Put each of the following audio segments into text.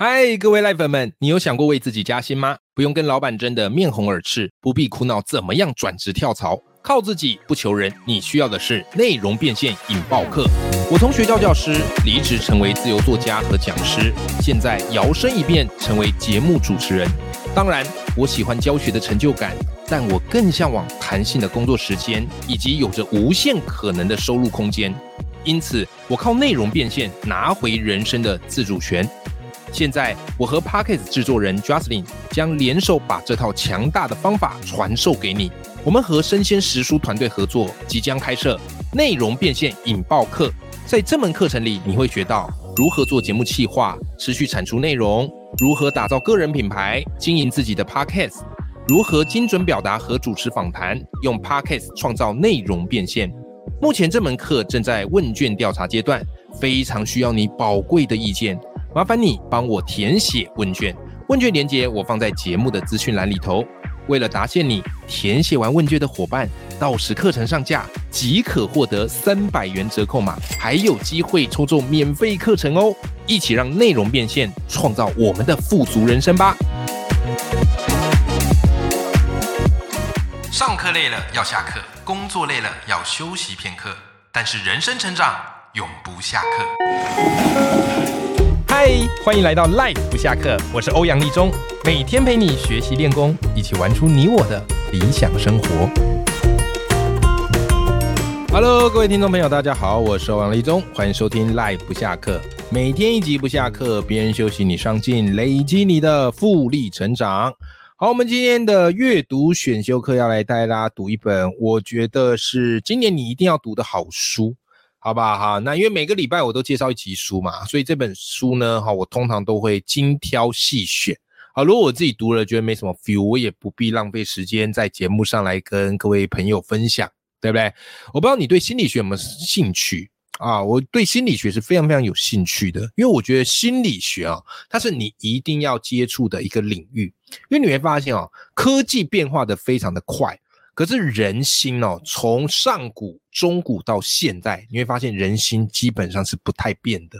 嗨，各位赖粉们，你有想过为自己加薪吗？不用跟老板争得面红耳赤，不必苦恼怎么样转职跳槽，靠自己不求人。你需要的是内容变现引爆课。我从学校教师离职成为自由作家和讲师，现在摇身一变成为节目主持人。当然，我喜欢教学的成就感，但我更向往弹性的工作时间以及有着无限可能的收入空间。因此，我靠内容变现拿回人生的自主权。现在，我和 Pockets 制作人 Justin 将联手把这套强大的方法传授给你。我们和生鲜食书团队合作，即将开设内容变现引爆课。在这门课程里，你会学到如何做节目企划、持续产出内容，如何打造个人品牌、经营自己的 Pockets，如何精准表达和主持访谈，用 Pockets 创造内容变现。目前这门课正在问卷调查阶段，非常需要你宝贵的意见。麻烦你帮我填写问卷，问卷连接我放在节目的资讯栏里头。为了答谢你，填写完问卷的伙伴，到时课程上架即可获得三百元折扣码，还有机会抽中免费课程哦！一起让内容变现，创造我们的富足人生吧！上课累了要下课。工作累了要休息片刻，但是人生成长永不下课。嗨，欢迎来到 Life 不下课，我是欧阳立中，每天陪你学习练功，一起玩出你我的理想生活。Hello，各位听众朋友，大家好，我是欧阳立中，欢迎收听 Life 不下课，每天一集不下课，别人休息你上进，累积你的复利成长。好，我们今天的阅读选修课要来带大家读一本，我觉得是今年你一定要读的好书，好不好？哈，那因为每个礼拜我都介绍一集书嘛，所以这本书呢，哈，我通常都会精挑细选。好，如果我自己读了觉得没什么 feel，我也不必浪费时间在节目上来跟各位朋友分享，对不对？我不知道你对心理学有没有兴趣。啊，我对心理学是非常非常有兴趣的，因为我觉得心理学啊，它是你一定要接触的一个领域。因为你会发现哦，科技变化的非常的快，可是人心哦，从上古、中古到现在，你会发现人心基本上是不太变的。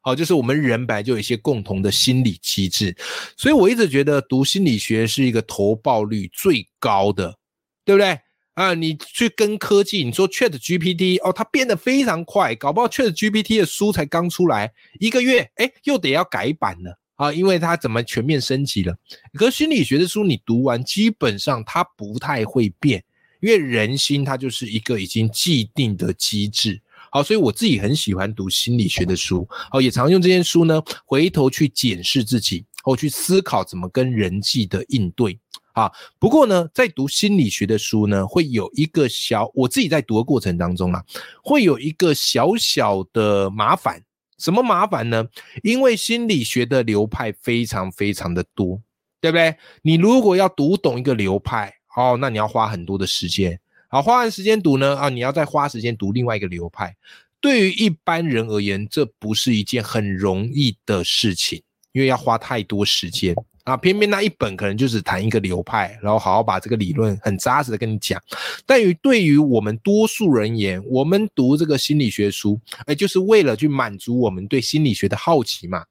好，就是我们人本来就有一些共同的心理机制，所以我一直觉得读心理学是一个投报率最高的，对不对？啊，你去跟科技，你说 Chat GPT 哦，它变得非常快，搞不好 Chat GPT 的书才刚出来一个月，哎，又得要改版了啊，因为它怎么全面升级了？可心理学的书你读完，基本上它不太会变，因为人心它就是一个已经既定的机制。好，所以我自己很喜欢读心理学的书，好，也常用这些书呢，回头去检视自己，或去思考怎么跟人际的应对。啊，不过呢，在读心理学的书呢，会有一个小，我自己在读的过程当中啊，会有一个小小的麻烦。什么麻烦呢？因为心理学的流派非常非常的多，对不对？你如果要读懂一个流派，哦，那你要花很多的时间。好，花完时间读呢，啊，你要再花时间读另外一个流派。对于一般人而言，这不是一件很容易的事情，因为要花太多时间。啊，偏偏那一本可能就是谈一个流派，然后好好把这个理论很扎实的跟你讲。但于对于我们多数人言，我们读这个心理学书，哎，就是为了去满足我们对心理学的好奇嘛。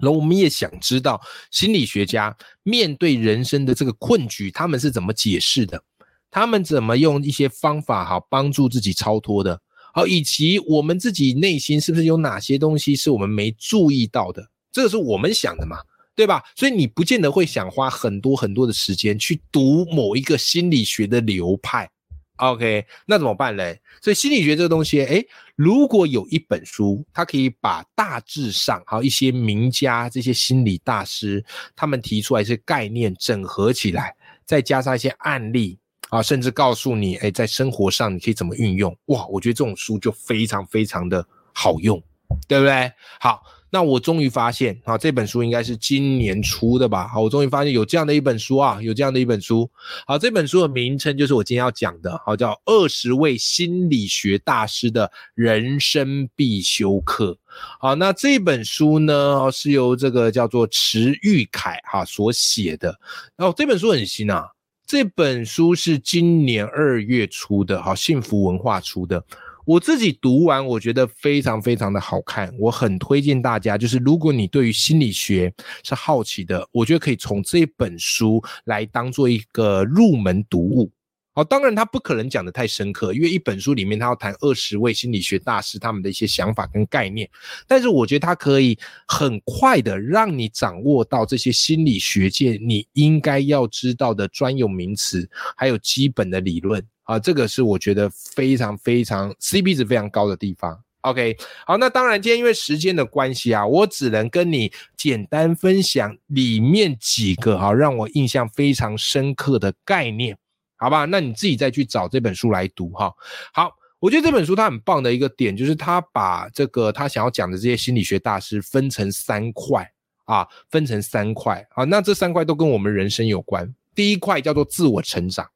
然后我们也想知道心理学家面对人生的这个困局，他们是怎么解释的？他们怎么用一些方法好帮助自己超脱的？好，以及我们自己内心是不是有哪些东西是我们没注意到的？这个是我们想的嘛？对吧？所以你不见得会想花很多很多的时间去读某一个心理学的流派，OK？那怎么办嘞？所以心理学这个东西，诶，如果有一本书，它可以把大致上好一些名家这些心理大师他们提出来一些概念整合起来，再加上一些案例啊，甚至告诉你，诶，在生活上你可以怎么运用，哇，我觉得这种书就非常非常的好用，对不对？好。那我终于发现，啊，这本书应该是今年出的吧？好，我终于发现有这样的一本书啊，有这样的一本书。好，这本书的名称就是我今天要讲的，好，叫《二十位心理学大师的人生必修课》。好，那这本书呢，是由这个叫做池玉凯哈所写的。然后这本书很新啊，这本书是今年二月出的，好，幸福文化出的。我自己读完，我觉得非常非常的好看，我很推荐大家，就是如果你对于心理学是好奇的，我觉得可以从这本书来当做一个入门读物。好，当然他不可能讲的太深刻，因为一本书里面他要谈二十位心理学大师他们的一些想法跟概念，但是我觉得他可以很快的让你掌握到这些心理学界你应该要知道的专有名词，还有基本的理论啊，这个是我觉得非常非常 CP 值非常高的地方。OK，好，那当然今天因为时间的关系啊，我只能跟你简单分享里面几个啊让我印象非常深刻的概念。好吧，那你自己再去找这本书来读哈。好，我觉得这本书它很棒的一个点，就是它把这个他想要讲的这些心理学大师分成三块啊，分成三块啊。那这三块都跟我们人生有关。第一块叫做自我成长，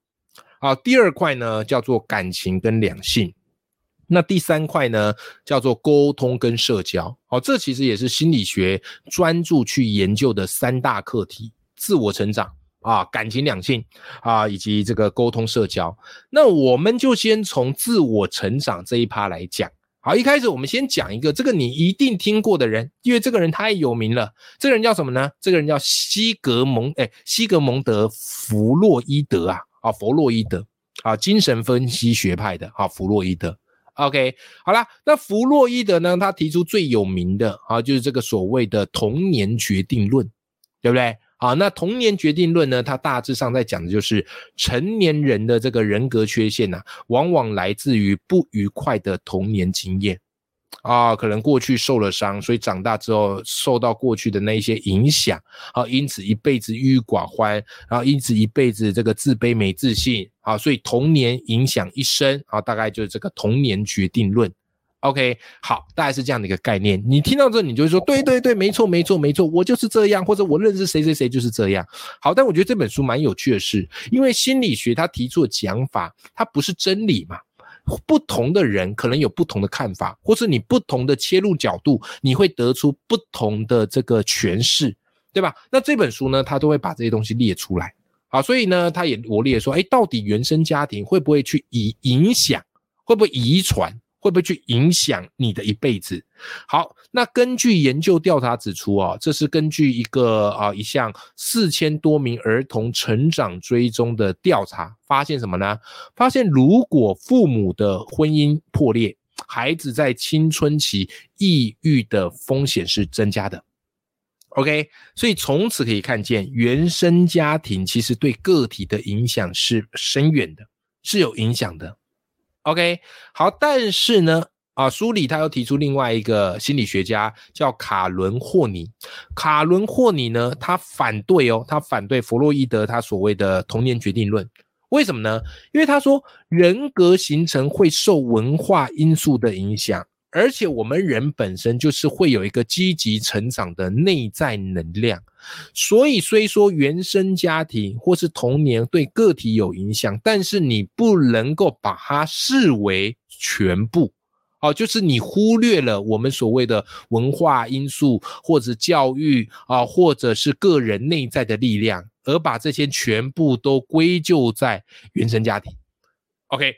好，第二块呢叫做感情跟两性，那第三块呢叫做沟通跟社交。哦，这其实也是心理学专注去研究的三大课题：自我成长。啊，感情两性啊，以及这个沟通社交，那我们就先从自我成长这一趴来讲。好，一开始我们先讲一个这个你一定听过的人，因为这个人太有名了。这个人叫什么呢？这个人叫西格蒙，哎，西格蒙德·弗洛伊德啊，啊，弗洛伊德啊，精神分析学派的啊，弗洛伊德。OK，好了，那弗洛伊德呢，他提出最有名的啊，就是这个所谓的童年决定论，对不对？啊，那童年决定论呢？它大致上在讲的就是成年人的这个人格缺陷呐，往往来自于不愉快的童年经验啊，可能过去受了伤，所以长大之后受到过去的那一些影响，啊，因此一辈子郁郁寡欢，然后因此一辈子这个自卑没自信啊，所以童年影响一生啊，大概就是这个童年决定论。OK，好，大概是这样的一个概念。你听到这，你就会说，对对对，没错没错没错，我就是这样，或者我认识谁谁谁就是这样。好，但我觉得这本书蛮有趣的是，因为心理学它提出的讲法，它不是真理嘛，不同的人可能有不同的看法，或是你不同的切入角度，你会得出不同的这个诠释，对吧？那这本书呢，他都会把这些东西列出来。好，所以呢，他也罗列说，哎，到底原生家庭会不会去以影响，会不会遗传？会不会去影响你的一辈子？好，那根据研究调查指出啊，这是根据一个啊一项四千多名儿童成长追踪的调查发现什么呢？发现如果父母的婚姻破裂，孩子在青春期抑郁的风险是增加的。OK，所以从此可以看见，原生家庭其实对个体的影响是深远的，是有影响的。OK，好，但是呢，啊，书里他又提出另外一个心理学家叫卡伦霍尼。卡伦霍尼呢，他反对哦，他反对弗洛伊德他所谓的童年决定论。为什么呢？因为他说人格形成会受文化因素的影响。而且我们人本身就是会有一个积极成长的内在能量，所以虽说原生家庭或是童年对个体有影响，但是你不能够把它视为全部，哦，就是你忽略了我们所谓的文化因素，或者教育啊，或者是个人内在的力量，而把这些全部都归咎在原生家庭。OK。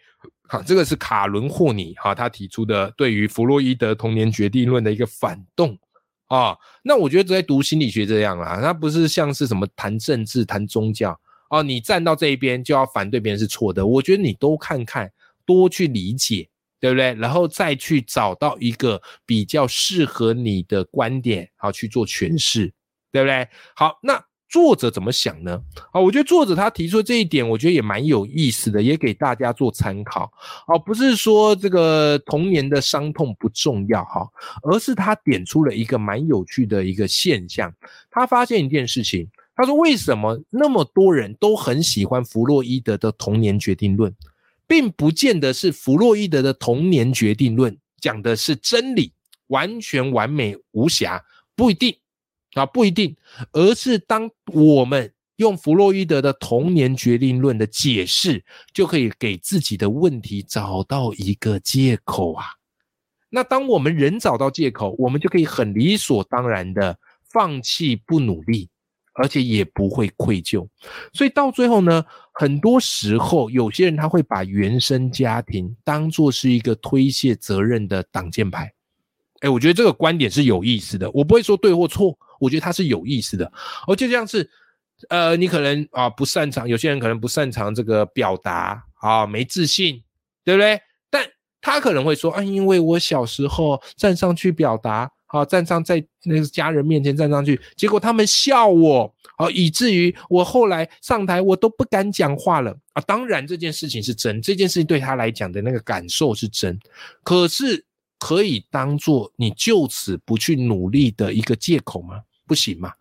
好，这个是卡伦霍尼哈他提出的对于弗洛伊德童年决定论的一个反动啊。那我觉得在读心理学这样啊，他不是像是什么谈政治、谈宗教哦，你站到这一边就要反对别人是错的。我觉得你都看看，多去理解，对不对？然后再去找到一个比较适合你的观点，好去做诠释，对不对？好，那。作者怎么想呢？啊，我觉得作者他提出这一点，我觉得也蛮有意思的，也给大家做参考。哦，不是说这个童年的伤痛不重要哈，而是他点出了一个蛮有趣的一个现象。他发现一件事情，他说为什么那么多人都很喜欢弗洛伊德的童年决定论，并不见得是弗洛伊德的童年决定论讲的是真理，完全完美无瑕，不一定。啊，不一定，而是当我们用弗洛伊德的童年决定论的解释，就可以给自己的问题找到一个借口啊。那当我们人找到借口，我们就可以很理所当然的放弃不努力，而且也不会愧疚。所以到最后呢，很多时候有些人他会把原生家庭当做是一个推卸责任的挡箭牌。哎，我觉得这个观点是有意思的。我不会说对或错，我觉得它是有意思的。哦，就像是，呃，你可能啊不擅长，有些人可能不擅长这个表达啊，没自信，对不对？但他可能会说啊，因为我小时候站上去表达，啊，站上在那个家人面前站上去，结果他们笑我，啊，以至于我后来上台我都不敢讲话了啊。当然这件事情是真，这件事情对他来讲的那个感受是真，可是。可以当做你就此不去努力的一个借口吗？不行嘛。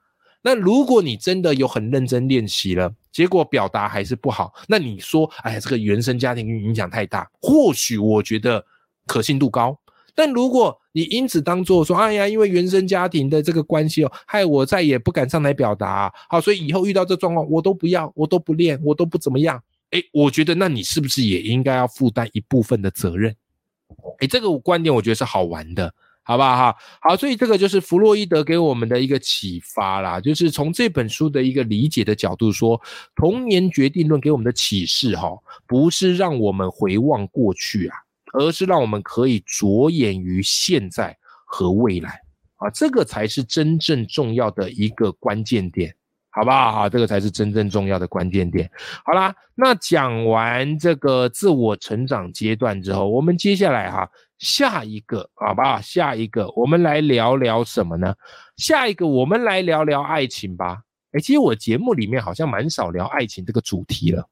那如果你真的有很认真练习了，结果表达还是不好，那你说，哎呀，这个原生家庭影响太大，或许我觉得可信度高。但如果你因此当做说，哎呀，因为原生家庭的这个关系哦，害我再也不敢上台表达，好，所以以后遇到这状况，我都不要，我都不练，我都不怎么样。哎，我觉得那你是不是也应该要负担一部分的责任？哎，这个观点我觉得是好玩的，好不好哈？好，所以这个就是弗洛伊德给我们的一个启发啦，就是从这本书的一个理解的角度说，童年决定论给我们的启示哈，不是让我们回望过去啊，而是让我们可以着眼于现在和未来啊，这个才是真正重要的一个关键点。好不好？好，这个才是真正重要的关键点。好啦，那讲完这个自我成长阶段之后，我们接下来哈，下一个，好不好？下一个，我们来聊聊什么呢？下一个，我们来聊聊爱情吧。哎，其实我节目里面好像蛮少聊爱情这个主题了。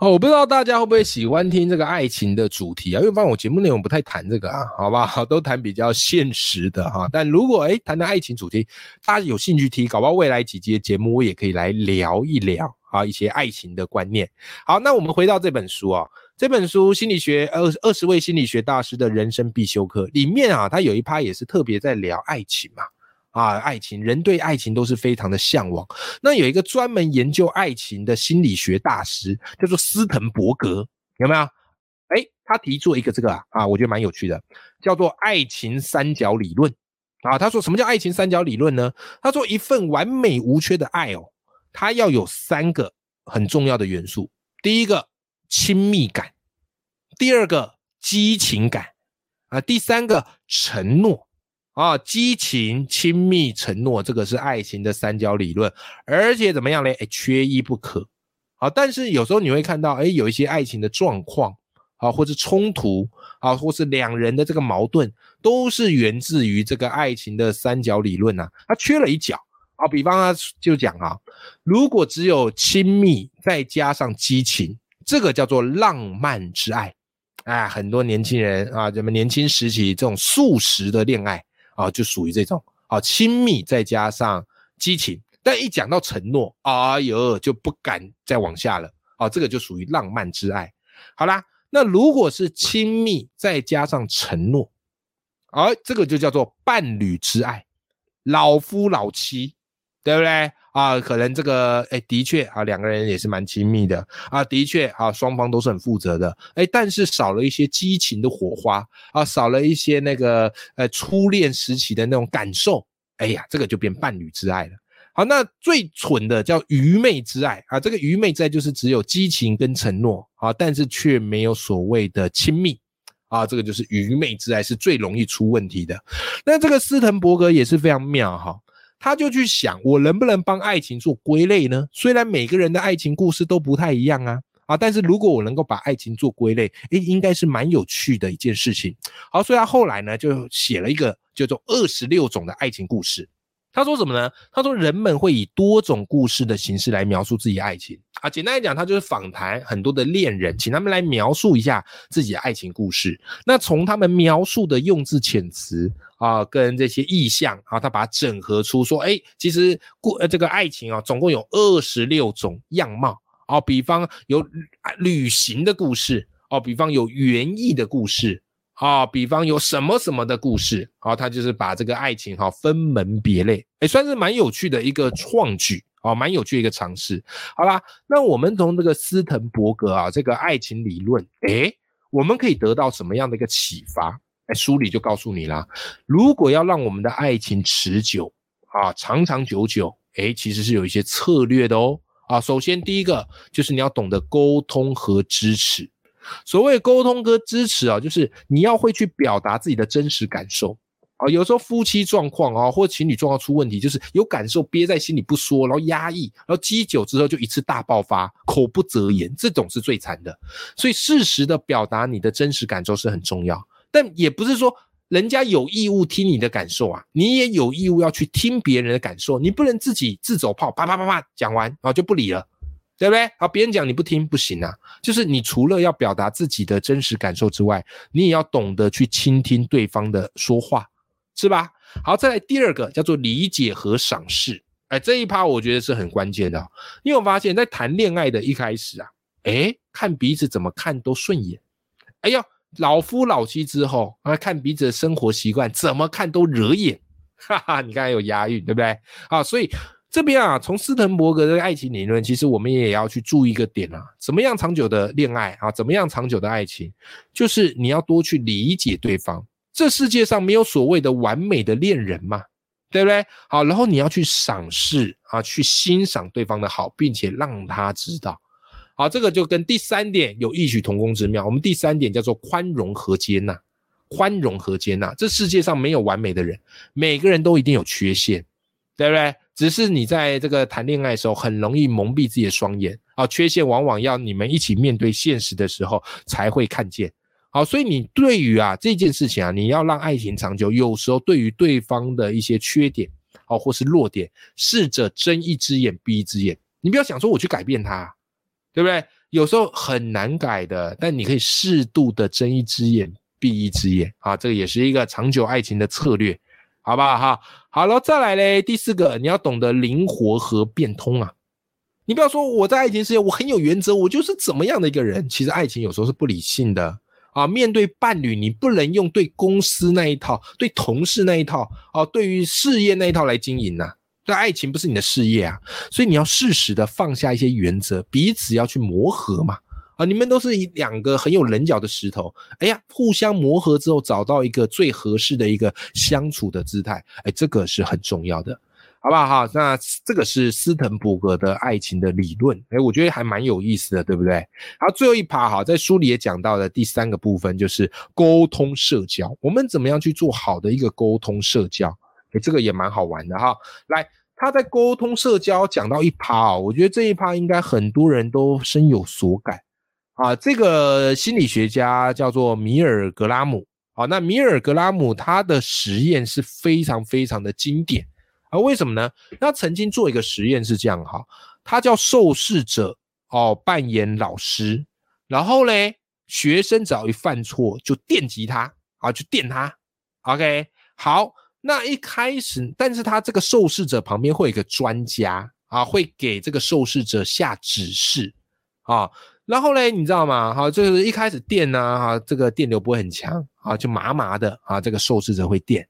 哦，我不知道大家会不会喜欢听这个爱情的主题啊？因为发现我节目内容不太谈这个啊，好吧？好，都谈比较现实的哈。但如果哎谈谈爱情主题，大家有兴趣听，搞不好未来几集的节目我也可以来聊一聊啊，一些爱情的观念。好，那我们回到这本书啊，这本书心理学二二十位心理学大师的人生必修课里面啊，它有一趴也是特别在聊爱情嘛。啊，爱情，人对爱情都是非常的向往。那有一个专门研究爱情的心理学大师，叫做斯滕伯格，有没有？哎，他提出一个这个啊，啊，我觉得蛮有趣的，叫做爱情三角理论。啊，他说什么叫爱情三角理论呢？他说一份完美无缺的爱哦，它要有三个很重要的元素：第一个亲密感，第二个激情感，啊，第三个承诺。啊，激情、亲密、承诺，这个是爱情的三角理论，而且怎么样嘞？哎，缺一不可。好，但是有时候你会看到，哎，有一些爱情的状况，啊，或者冲突，啊，或是两人的这个矛盾，都是源自于这个爱情的三角理论呐，它缺了一角。比方他就讲啊，如果只有亲密再加上激情，这个叫做浪漫之爱。哎，很多年轻人啊，咱们年轻时期这种速食的恋爱。啊，就属于这种啊，亲密再加上激情，但一讲到承诺，哎呦，就不敢再往下了。啊，这个就属于浪漫之爱。好啦，那如果是亲密再加上承诺，而这个就叫做伴侣之爱，老夫老妻，对不对？啊，可能这个哎，的确啊，两个人也是蛮亲密的啊，的确啊，双方都是很负责的，哎，但是少了一些激情的火花啊，少了一些那个呃初恋时期的那种感受，哎呀，这个就变伴侣之爱了。好，那最蠢的叫愚昧之爱啊，这个愚昧之爱就是只有激情跟承诺啊，但是却没有所谓的亲密啊，这个就是愚昧之爱是最容易出问题的。那这个斯滕伯格也是非常妙哈。他就去想，我能不能帮爱情做归类呢？虽然每个人的爱情故事都不太一样啊，啊，但是如果我能够把爱情做归类，诶，应该是蛮有趣的一件事情。好，所以他后来呢，就写了一个叫做《二十六种的爱情故事》。他说什么呢？他说人们会以多种故事的形式来描述自己爱情啊。简单来讲，他就是访谈很多的恋人，请他们来描述一下自己的爱情故事。那从他们描述的用字遣词啊，跟这些意象啊，他把它整合出说，哎，其实故呃这个爱情啊，总共有二十六种样貌啊。比方有旅行的故事哦，比方有园艺的故事。啊，比方有什么什么的故事，好，他就是把这个爱情哈分门别类，哎，算是蛮有趣的一个创举，哦，蛮有趣的一个尝试。好啦，那我们从这个斯滕伯格啊这个爱情理论，哎，我们可以得到什么样的一个启发？哎，书里就告诉你啦，如果要让我们的爱情持久啊，长长久久，哎，其实是有一些策略的哦。啊，首先第一个就是你要懂得沟通和支持。所谓沟通和支持啊，就是你要会去表达自己的真实感受。啊，有时候夫妻状况啊，或情侣状况出问题，就是有感受憋在心里不说，然后压抑，然后积久之后就一次大爆发，口不择言，这种是最惨的。所以适时的表达你的真实感受是很重要，但也不是说人家有义务听你的感受啊，你也有义务要去听别人的感受，你不能自己自走炮，啪啪啪啪讲完啊就不理了，对不对？好，别人讲你不听不行啊，就是你除了要表达自己的真实感受之外，你也要懂得去倾听对方的说话。是吧？好，再来第二个叫做理解和赏识。哎，这一趴我觉得是很关键的。因为我发现，在谈恋爱的一开始啊，哎，看彼此怎么看都顺眼。哎呀，老夫老妻之后啊，看彼此的生活习惯怎么看都惹眼。哈哈，你看有押韵，对不对？啊，所以这边啊，从斯滕伯格的爱情理论，其实我们也要去注意一个点啊，怎么样长久的恋爱啊，怎么样长久的爱情，就是你要多去理解对方。这世界上没有所谓的完美的恋人嘛，对不对？好，然后你要去赏识啊，去欣赏对方的好，并且让他知道。好，这个就跟第三点有异曲同工之妙。我们第三点叫做宽容和接纳，宽容和接纳。这世界上没有完美的人，每个人都一定有缺陷，对不对？只是你在这个谈恋爱的时候，很容易蒙蔽自己的双眼啊。缺陷往往要你们一起面对现实的时候才会看见。好，所以你对于啊这件事情啊，你要让爱情长久，有时候对于对方的一些缺点，好或是弱点，试着睁一只眼闭一只眼。你不要想说我去改变他，对不对？有时候很难改的，但你可以适度的睁一只眼闭一只眼啊，这个也是一个长久爱情的策略，好不好？哈，好了，再来嘞，第四个，你要懂得灵活和变通啊。你不要说我在爱情世界我很有原则，我就是怎么样的一个人。其实爱情有时候是不理性的。啊，面对伴侣，你不能用对公司那一套、对同事那一套、哦，对于事业那一套来经营呐。对爱情不是你的事业啊，所以你要适时的放下一些原则，彼此要去磨合嘛。啊，你们都是两个很有棱角的石头，哎呀，互相磨合之后，找到一个最合适的一个相处的姿态，哎，这个是很重要的。好不好哈？那这个是斯滕伯格的爱情的理论，哎，我觉得还蛮有意思的，对不对？好，最后一趴哈，在书里也讲到的第三个部分就是沟通社交，我们怎么样去做好的一个沟通社交？哎，这个也蛮好玩的哈。来，他在沟通社交讲到一趴啊，我觉得这一趴应该很多人都深有所感啊。这个心理学家叫做米尔格拉姆，好，那米尔格拉姆他的实验是非常非常的经典。啊，为什么呢？他曾经做一个实验是这样哈，他叫受试者哦扮演老师，然后嘞学生只要一犯错就电击他啊，就电他。OK，好，那一开始，但是他这个受试者旁边会有一个专家啊，会给这个受试者下指示啊，然后嘞你知道吗？好，就是一开始电呢，哈，这个电流不会很强啊，就麻麻的啊，这个受试者会电。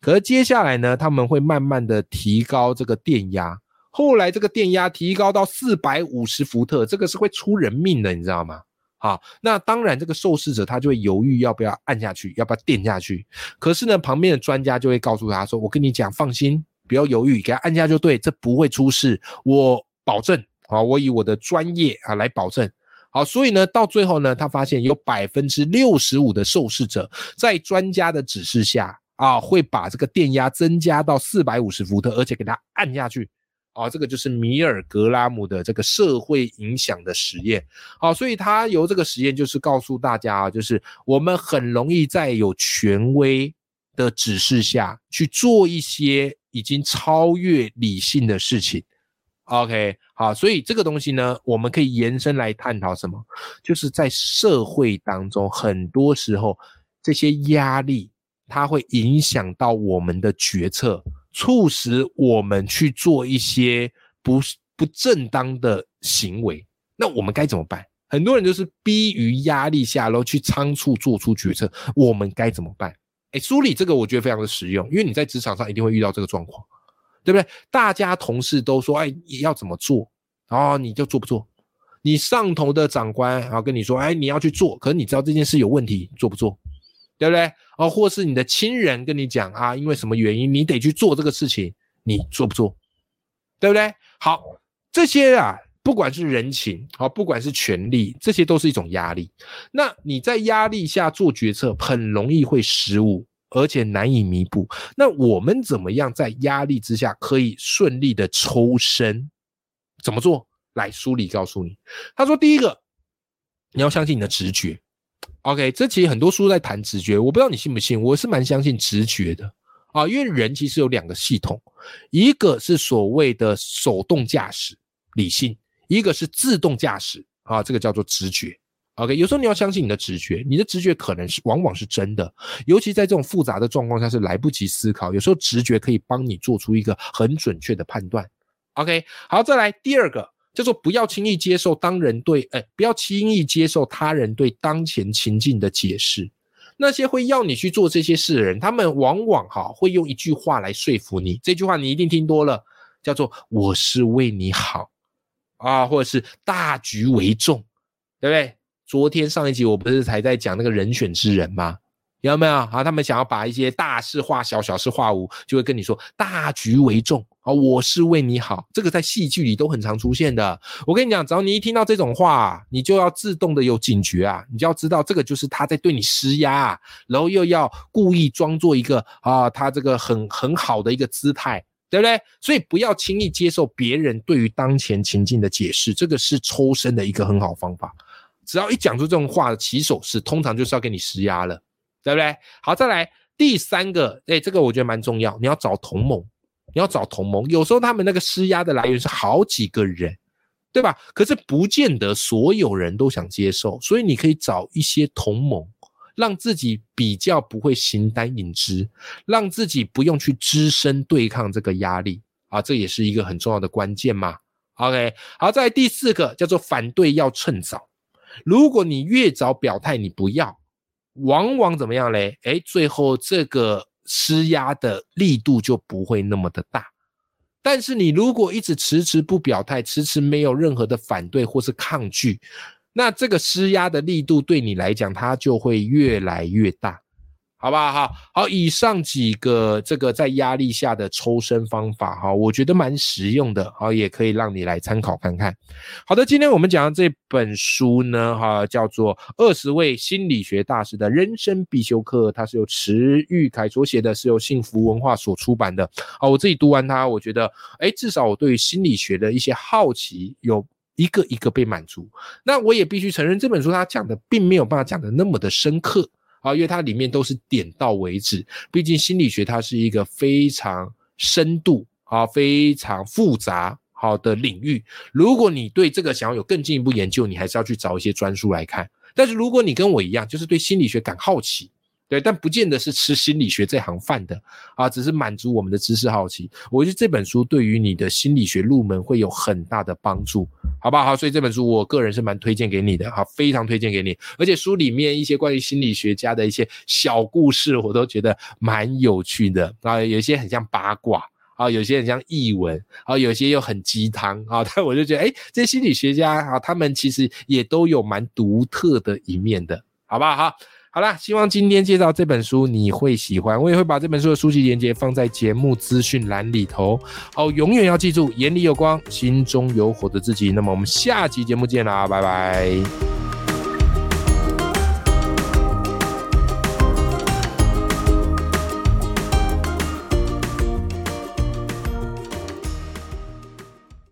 可是接下来呢，他们会慢慢的提高这个电压，后来这个电压提高到四百五十伏特，这个是会出人命的，你知道吗？好，那当然这个受试者他就会犹豫要不要按下去，要不要电下去。可是呢，旁边的专家就会告诉他说：“我跟你讲，放心，不要犹豫，给他按下就对，这不会出事，我保证。啊，我以我的专业啊来保证。好，所以呢，到最后呢，他发现有百分之六十五的受试者在专家的指示下。啊，会把这个电压增加到四百五十伏特，而且给它按下去。啊，这个就是米尔格拉姆的这个社会影响的实验。好，所以他由这个实验就是告诉大家啊，就是我们很容易在有权威的指示下去做一些已经超越理性的事情。OK，好，所以这个东西呢，我们可以延伸来探讨什么？就是在社会当中，很多时候这些压力。它会影响到我们的决策，促使我们去做一些不不正当的行为。那我们该怎么办？很多人就是逼于压力下，然后去仓促做出决策。我们该怎么办？哎，梳理这个我觉得非常的实用，因为你在职场上一定会遇到这个状况，对不对？大家同事都说，哎，要怎么做，然后你就做不做？你上头的长官然后跟你说，哎，你要去做，可是你知道这件事有问题，做不做？对不对？哦，或是你的亲人跟你讲啊，因为什么原因你得去做这个事情，你做不做？对不对？好，这些啊，不管是人情，好，不管是权力，这些都是一种压力。那你在压力下做决策，很容易会失误，而且难以弥补。那我们怎么样在压力之下可以顺利的抽身？怎么做？来，书里告诉你，他说，第一个，你要相信你的直觉。OK，这其实很多书在谈直觉，我不知道你信不信，我是蛮相信直觉的啊，因为人其实有两个系统，一个是所谓的手动驾驶理性，一个是自动驾驶啊，这个叫做直觉。OK，有时候你要相信你的直觉，你的直觉可能是往往是真的，尤其在这种复杂的状况下是来不及思考，有时候直觉可以帮你做出一个很准确的判断。OK，好，再来第二个。叫做不要轻易接受当人对，哎，不要轻易接受他人对当前情境的解释。那些会要你去做这些事的人，他们往往哈会用一句话来说服你。这句话你一定听多了，叫做“我是为你好”，啊，或者是“大局为重”，对不对？昨天上一集我不是才在讲那个人选之人吗？有没有啊？他们想要把一些大事化小，小事化无，就会跟你说大局为重啊！我是为你好，这个在戏剧里都很常出现的。我跟你讲，只要你一听到这种话，你就要自动的有警觉啊！你就要知道，这个就是他在对你施压，然后又要故意装作一个啊，他这个很很好的一个姿态，对不对？所以不要轻易接受别人对于当前情境的解释，这个是抽身的一个很好方法。只要一讲出这种话的起手式，通常就是要给你施压了。对不对？好，再来第三个，哎，这个我觉得蛮重要。你要找同盟，你要找同盟。有时候他们那个施压的来源是好几个人，对吧？可是不见得所有人都想接受，所以你可以找一些同盟，让自己比较不会形单影只，让自己不用去只身对抗这个压力啊，这也是一个很重要的关键嘛。OK，好，在第四个叫做反对要趁早。如果你越早表态，你不要。往往怎么样嘞？哎，最后这个施压的力度就不会那么的大。但是你如果一直迟迟不表态，迟迟没有任何的反对或是抗拒，那这个施压的力度对你来讲，它就会越来越大。好不好？好，以上几个这个在压力下的抽身方法，哈，我觉得蛮实用的，好，也可以让你来参考看看。好的，今天我们讲的这本书呢，哈，叫做《二十位心理学大师的人生必修课》，它是由池玉凯所写的，是由幸福文化所出版的。好，我自己读完它，我觉得，哎，至少我对于心理学的一些好奇有一个一个被满足。那我也必须承认，这本书它讲的并没有办法讲的那么的深刻。啊，因为它里面都是点到为止，毕竟心理学它是一个非常深度啊、非常复杂好的领域。如果你对这个想要有更进一步研究，你还是要去找一些专书来看。但是如果你跟我一样，就是对心理学感好奇。对，但不见得是吃心理学这行饭的啊，只是满足我们的知识好奇。我觉得这本书对于你的心理学入门会有很大的帮助，好不好？所以这本书我个人是蛮推荐给你的，好，非常推荐给你。而且书里面一些关于心理学家的一些小故事，我都觉得蛮有趣的啊，有些很像八卦啊，有些很像译文啊，有些又很鸡汤啊。但我就觉得，哎，这些心理学家啊，他们其实也都有蛮独特的一面的，好不好？好。好啦，希望今天介绍这本书你会喜欢，我也会把这本书的书籍链接放在节目资讯栏里头。好，永远要记住，眼里有光，心中有火的自己。那么我们下期节目见啦，拜拜。